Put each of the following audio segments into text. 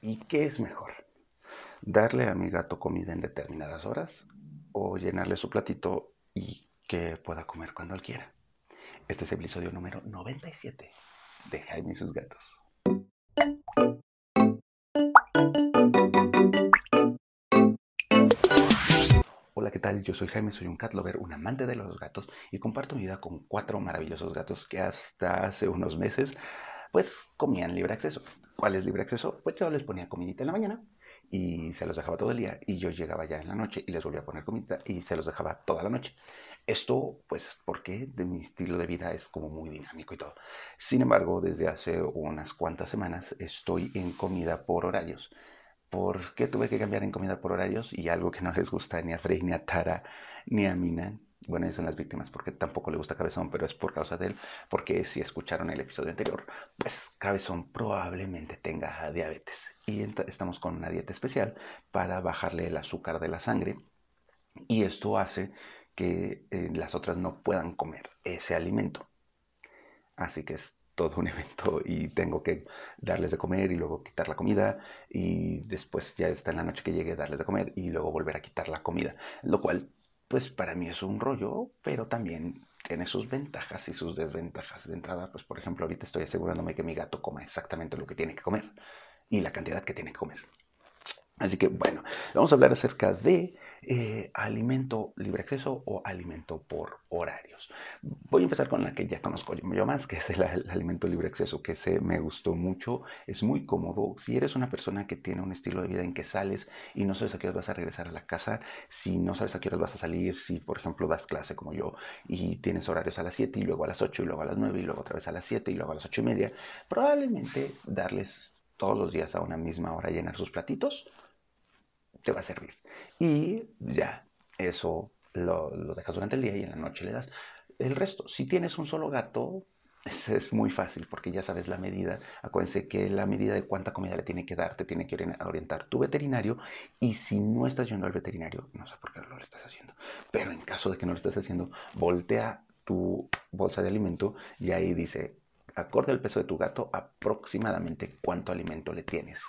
¿Y qué es mejor? ¿Darle a mi gato comida en determinadas horas o llenarle su platito y que pueda comer cuando él quiera? Este es el episodio número 97 de Jaime y sus gatos. Hola, ¿qué tal? Yo soy Jaime, soy un cat lover, un amante de los gatos y comparto mi vida con cuatro maravillosos gatos que hasta hace unos meses pues comían libre acceso. ¿Cuál es libre acceso? Pues yo les ponía comidita en la mañana y se los dejaba todo el día y yo llegaba ya en la noche y les volvía a poner comida y se los dejaba toda la noche. Esto pues porque de mi estilo de vida es como muy dinámico y todo. Sin embargo, desde hace unas cuantas semanas estoy en comida por horarios. ¿Por qué tuve que cambiar en comida por horarios? Y algo que no les gusta ni a Frey, ni a Tara, ni a Mina, bueno, ellos son las víctimas porque tampoco le gusta Cabezón, pero es por causa de él, porque si escucharon el episodio anterior, pues Cabezón probablemente tenga diabetes y estamos con una dieta especial para bajarle el azúcar de la sangre y esto hace que eh, las otras no puedan comer ese alimento. Así que es todo un evento y tengo que darles de comer y luego quitar la comida y después ya está en la noche que llegue darles de comer y luego volver a quitar la comida, lo cual pues para mí es un rollo, pero también tiene sus ventajas y sus desventajas. De entrada, pues por ejemplo, ahorita estoy asegurándome que mi gato coma exactamente lo que tiene que comer y la cantidad que tiene que comer. Así que bueno, vamos a hablar acerca de eh, alimento libre acceso o alimento por horarios. Voy a empezar con la que ya conozco yo más, que es el, alimento libre acceso, que se me gustó mucho, es muy cómodo. Si eres una persona que tiene un estilo de vida en que sales y no sabes a qué hora vas a regresar a la casa, si no sabes a qué hora vas a salir, si por ejemplo das clase como yo y tienes horarios a las 7 y luego a las 8 y luego a las 9 y luego otra vez a las 7 y luego a las 8 y media, probablemente darles todos los días a una misma hora llenar sus platitos va a servir. Y ya, eso lo, dejas durante el día y en la noche le das el resto. Si tienes un solo gato, es, muy fácil porque ya sabes la medida. Acuérdense que la medida de cuánta comida le tiene que dar te tiene que orientar tu veterinario. Y si no estás yendo al veterinario, no sé por qué no lo estás haciendo, pero en caso de que no lo estés haciendo, voltea tu bolsa de alimento y ahí dice, acorde al peso de tu gato, aproximadamente cuánto alimento le tienes.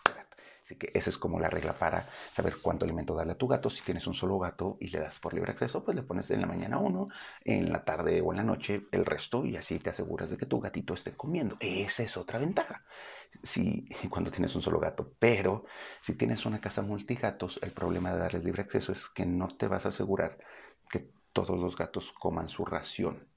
Así que esa es como la regla para saber cuánto alimento darle a tu gato. Si tienes un solo gato y le das por libre acceso, pues le pones en la mañana uno, en la tarde o en la noche el resto y así te aseguras de que tu gatito esté comiendo. Esa es otra ventaja. Si, cuando tienes un solo gato, pero si tienes una casa multigatos, el problema de darles libre acceso es que no te vas a asegurar que todos los gatos coman su ración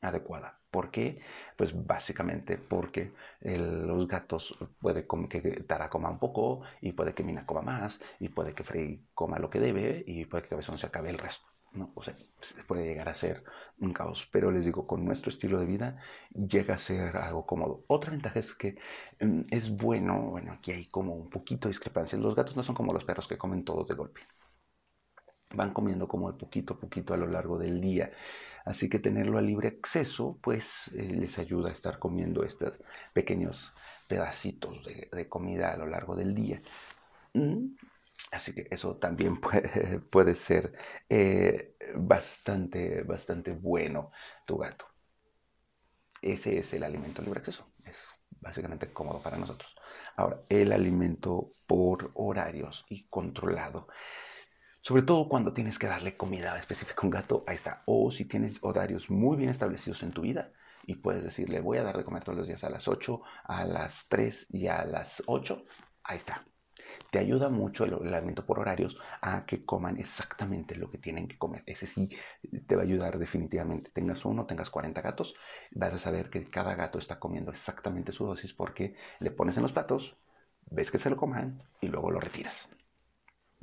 adecuada. ¿Por qué? Pues básicamente porque los gatos puede que Tara coma un poco y puede que Mina coma más y puede que Frey coma lo que debe y puede que Cabezón se acabe el resto. ¿no? O sea, puede llegar a ser un caos, pero les digo, con nuestro estilo de vida llega a ser algo cómodo. Otra ventaja es que mm, es bueno, bueno, aquí hay como un poquito de discrepancia. Los gatos no son como los perros que comen todos de golpe. Van comiendo como de poquito a poquito a lo largo del día. Así que tenerlo a libre acceso, pues eh, les ayuda a estar comiendo estos pequeños pedacitos de, comida a lo largo del día. Mm, así que eso también puede, ser eh, bastante, bastante bueno tu gato. Ese es el alimento libre acceso. Es básicamente cómodo para nosotros. Ahora, el alimento por horarios y controlado. Sobre todo cuando tienes que darle comida específica a un gato, ahí está. O si tienes horarios muy bien establecidos en tu vida y puedes decirle, voy a dar de comer todos los días a las 8, a las 3 y a las 8, ahí está. Te ayuda mucho el, alimento por horarios a que coman exactamente lo que tienen que comer. Ese sí te va a ayudar definitivamente. Tengas uno, tengas 40 gatos, vas a saber que cada gato está comiendo exactamente su dosis porque le pones en los platos, ves que se lo coman y luego lo retiras.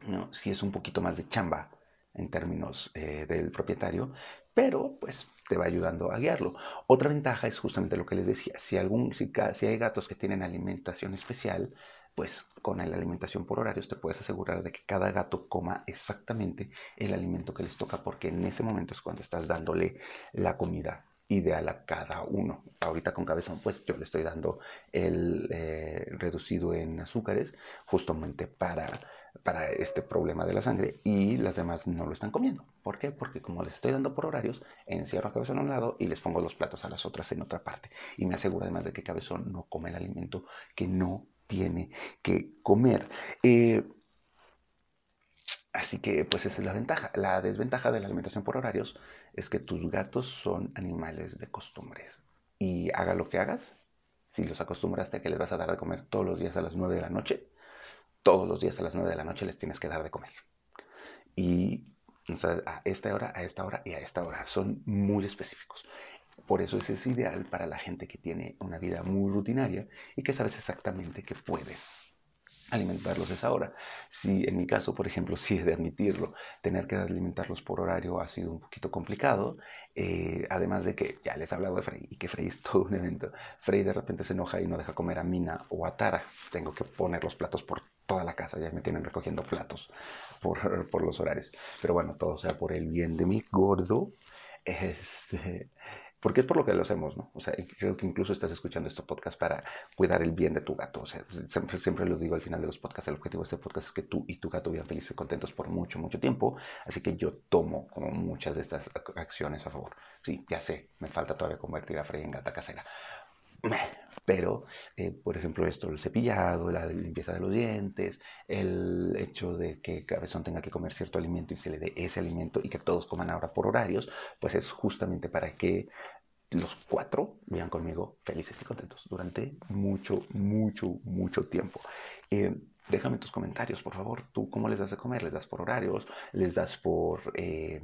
¿No? Si es un poquito más de chamba en términos eh, del propietario, pero pues te va ayudando a guiarlo. Otra ventaja es justamente lo que les decía, si, algún, si, si hay gatos que tienen alimentación especial, pues con la alimentación por horarios te puedes asegurar de que cada gato coma exactamente el alimento que les toca, porque en ese momento es cuando estás dándole la comida ideal a cada uno. Ahorita con cabezón, pues yo le estoy dando el eh, reducido en azúcares justamente para para este problema de la sangre y las demás no lo están comiendo. ¿Por qué? Porque como les estoy dando por horarios, encierro a Cabezón a un lado y les pongo los platos a las otras en otra parte. Y me aseguro además de que Cabezón no come el alimento que no tiene que comer. Eh, así que pues esa es la ventaja. La desventaja de la alimentación por horarios es que tus gatos son animales de costumbres. Y haga lo que hagas, si los acostumbraste a que les vas a dar de comer todos los días a las 9 de la noche, todos los días a las 9 de la noche les tienes que dar de comer. Y a esta hora, a esta hora y a esta hora. Son muy específicos. Por eso es ideal para la gente que tiene una vida muy rutinaria y que sabes exactamente que puedes alimentarlos a esa hora. Si en mi caso, por ejemplo, si he de admitirlo, tener que alimentarlos por horario ha sido un poquito complicado, eh, además de que ya les he hablado de Frey y que Frey es todo un evento. Frey de repente se enoja y no deja comer a Mina o a Tara. Tengo que poner los platos por toda la casa, ya me tienen recogiendo platos por, por los horarios. Pero bueno, todo sea por el bien de mi gordo. Este, porque es por lo que lo hacemos, ¿no? O sea, creo que incluso estás escuchando este podcast para cuidar el bien de tu gato. O sea, siempre, siempre lo digo al final de los podcasts, el objetivo de este podcast es que tú y tu gato vivan felices y contentos por mucho, mucho tiempo. Así que yo tomo como muchas de estas acciones a favor. Sí, ya sé, me falta todavía convertir a Frey en gata casera. Pero, eh, por ejemplo, esto, el cepillado, la limpieza de los dientes, el hecho de que Cabezón tenga que comer cierto alimento y se le dé ese alimento y que todos coman ahora por horarios, pues es justamente para que los cuatro vivan conmigo felices y contentos durante mucho, mucho, mucho tiempo. Eh, déjame tus comentarios, por favor. ¿Tú cómo les das de comer? ¿Les das por horarios? ¿Les das por... Eh,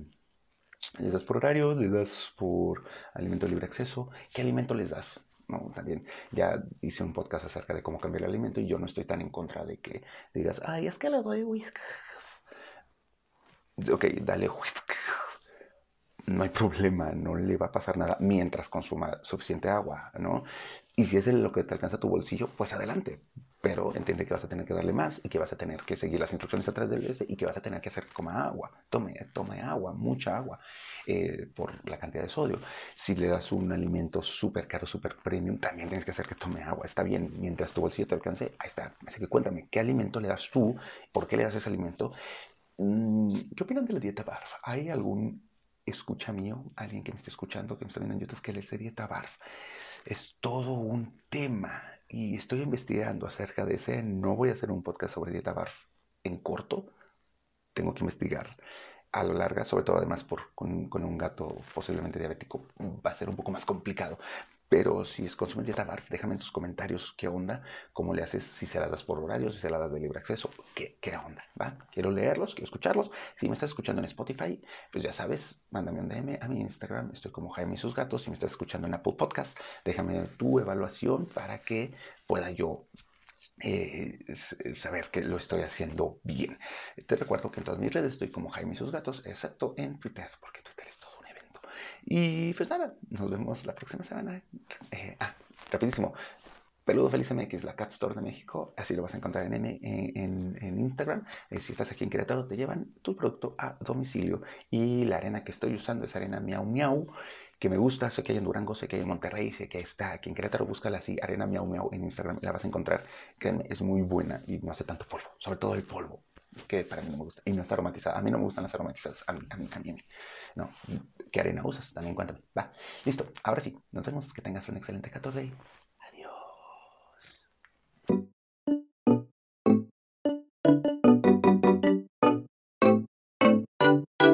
¿Les das por horarios? ¿Les das por alimento de libre acceso? ¿Qué alimento les das? ¿No? También ya hice un podcast acerca de cómo cambiar el alimento y yo no estoy tan en contra de que digas, ay, es que le doy whisky. Ok, dale. No hay problema, no le va a pasar nada mientras consuma suficiente agua, ¿no? Y si es lo que te alcanza tu bolsillo, pues adelante. Pero entiende que vas a tener que darle más y que vas a tener que seguir las instrucciones atrás del este y que vas a tener que hacer coma agua. Tome, tome agua, mucha agua, eh, por la cantidad de sodio. Si le das un alimento súper caro, súper premium, también tienes que hacer que tome agua. Está bien, mientras tu bolsillo te alcance, ahí está. Así que cuéntame, ¿qué alimento le das tú? ¿Por qué le das ese alimento? Mm, ¿Qué opinan de la dieta BARF? ¿Hay algún escucha mío, alguien que me esté escuchando, que me está viendo en YouTube, que le dieta BARF? es todo un tema y estoy investigando acerca de ese. No voy a hacer un podcast sobre dieta BARF en corto. Tengo que investigar a lo largo, sobre todo además por, con, con, un gato posiblemente diabético, va a ser un poco más complicado. Pero si es consumen dieta BARF, déjame en tus comentarios qué onda, cómo le haces, si se la das por horario, si se la das de libre acceso, qué, qué onda, ¿va? Quiero leerlos, quiero escucharlos. Si me estás escuchando en Spotify, pues ya sabes, mándame un DM a mi Instagram, estoy como Jaime y sus gatos. Si me estás escuchando en Apple Podcast, déjame tu evaluación para que pueda yo eh, saber que lo estoy haciendo bien. Te recuerdo que en todas mis redes estoy como Jaime y sus gatos, excepto en Twitter, porque Twitter es todo un evento. Y pues nada, nos vemos la próxima semana. Eh, ah, rapidísimo. Peludo Feliz MX, la Cat Store de México, así lo vas a encontrar en, en, Instagram. Eh, si estás aquí en Querétaro, te llevan tu producto a domicilio. Y la arena que estoy usando es arena miau miau que me gusta, sé que hay en Durango, sé que hay en Monterrey, sé que está aquí en Querétaro, búscala así, Arena Miau Miau en Instagram, la vas a encontrar. Créeme, es muy buena y no hace tanto polvo, sobre todo el polvo, que para mí no me gusta, y no está aromatizada. A mí no me gustan las aromatizadas, a mí, a mí, a No, ¿qué arena usas? También cuéntame. Va, listo, ahora sí, nos vemos, que tengas un excelente 14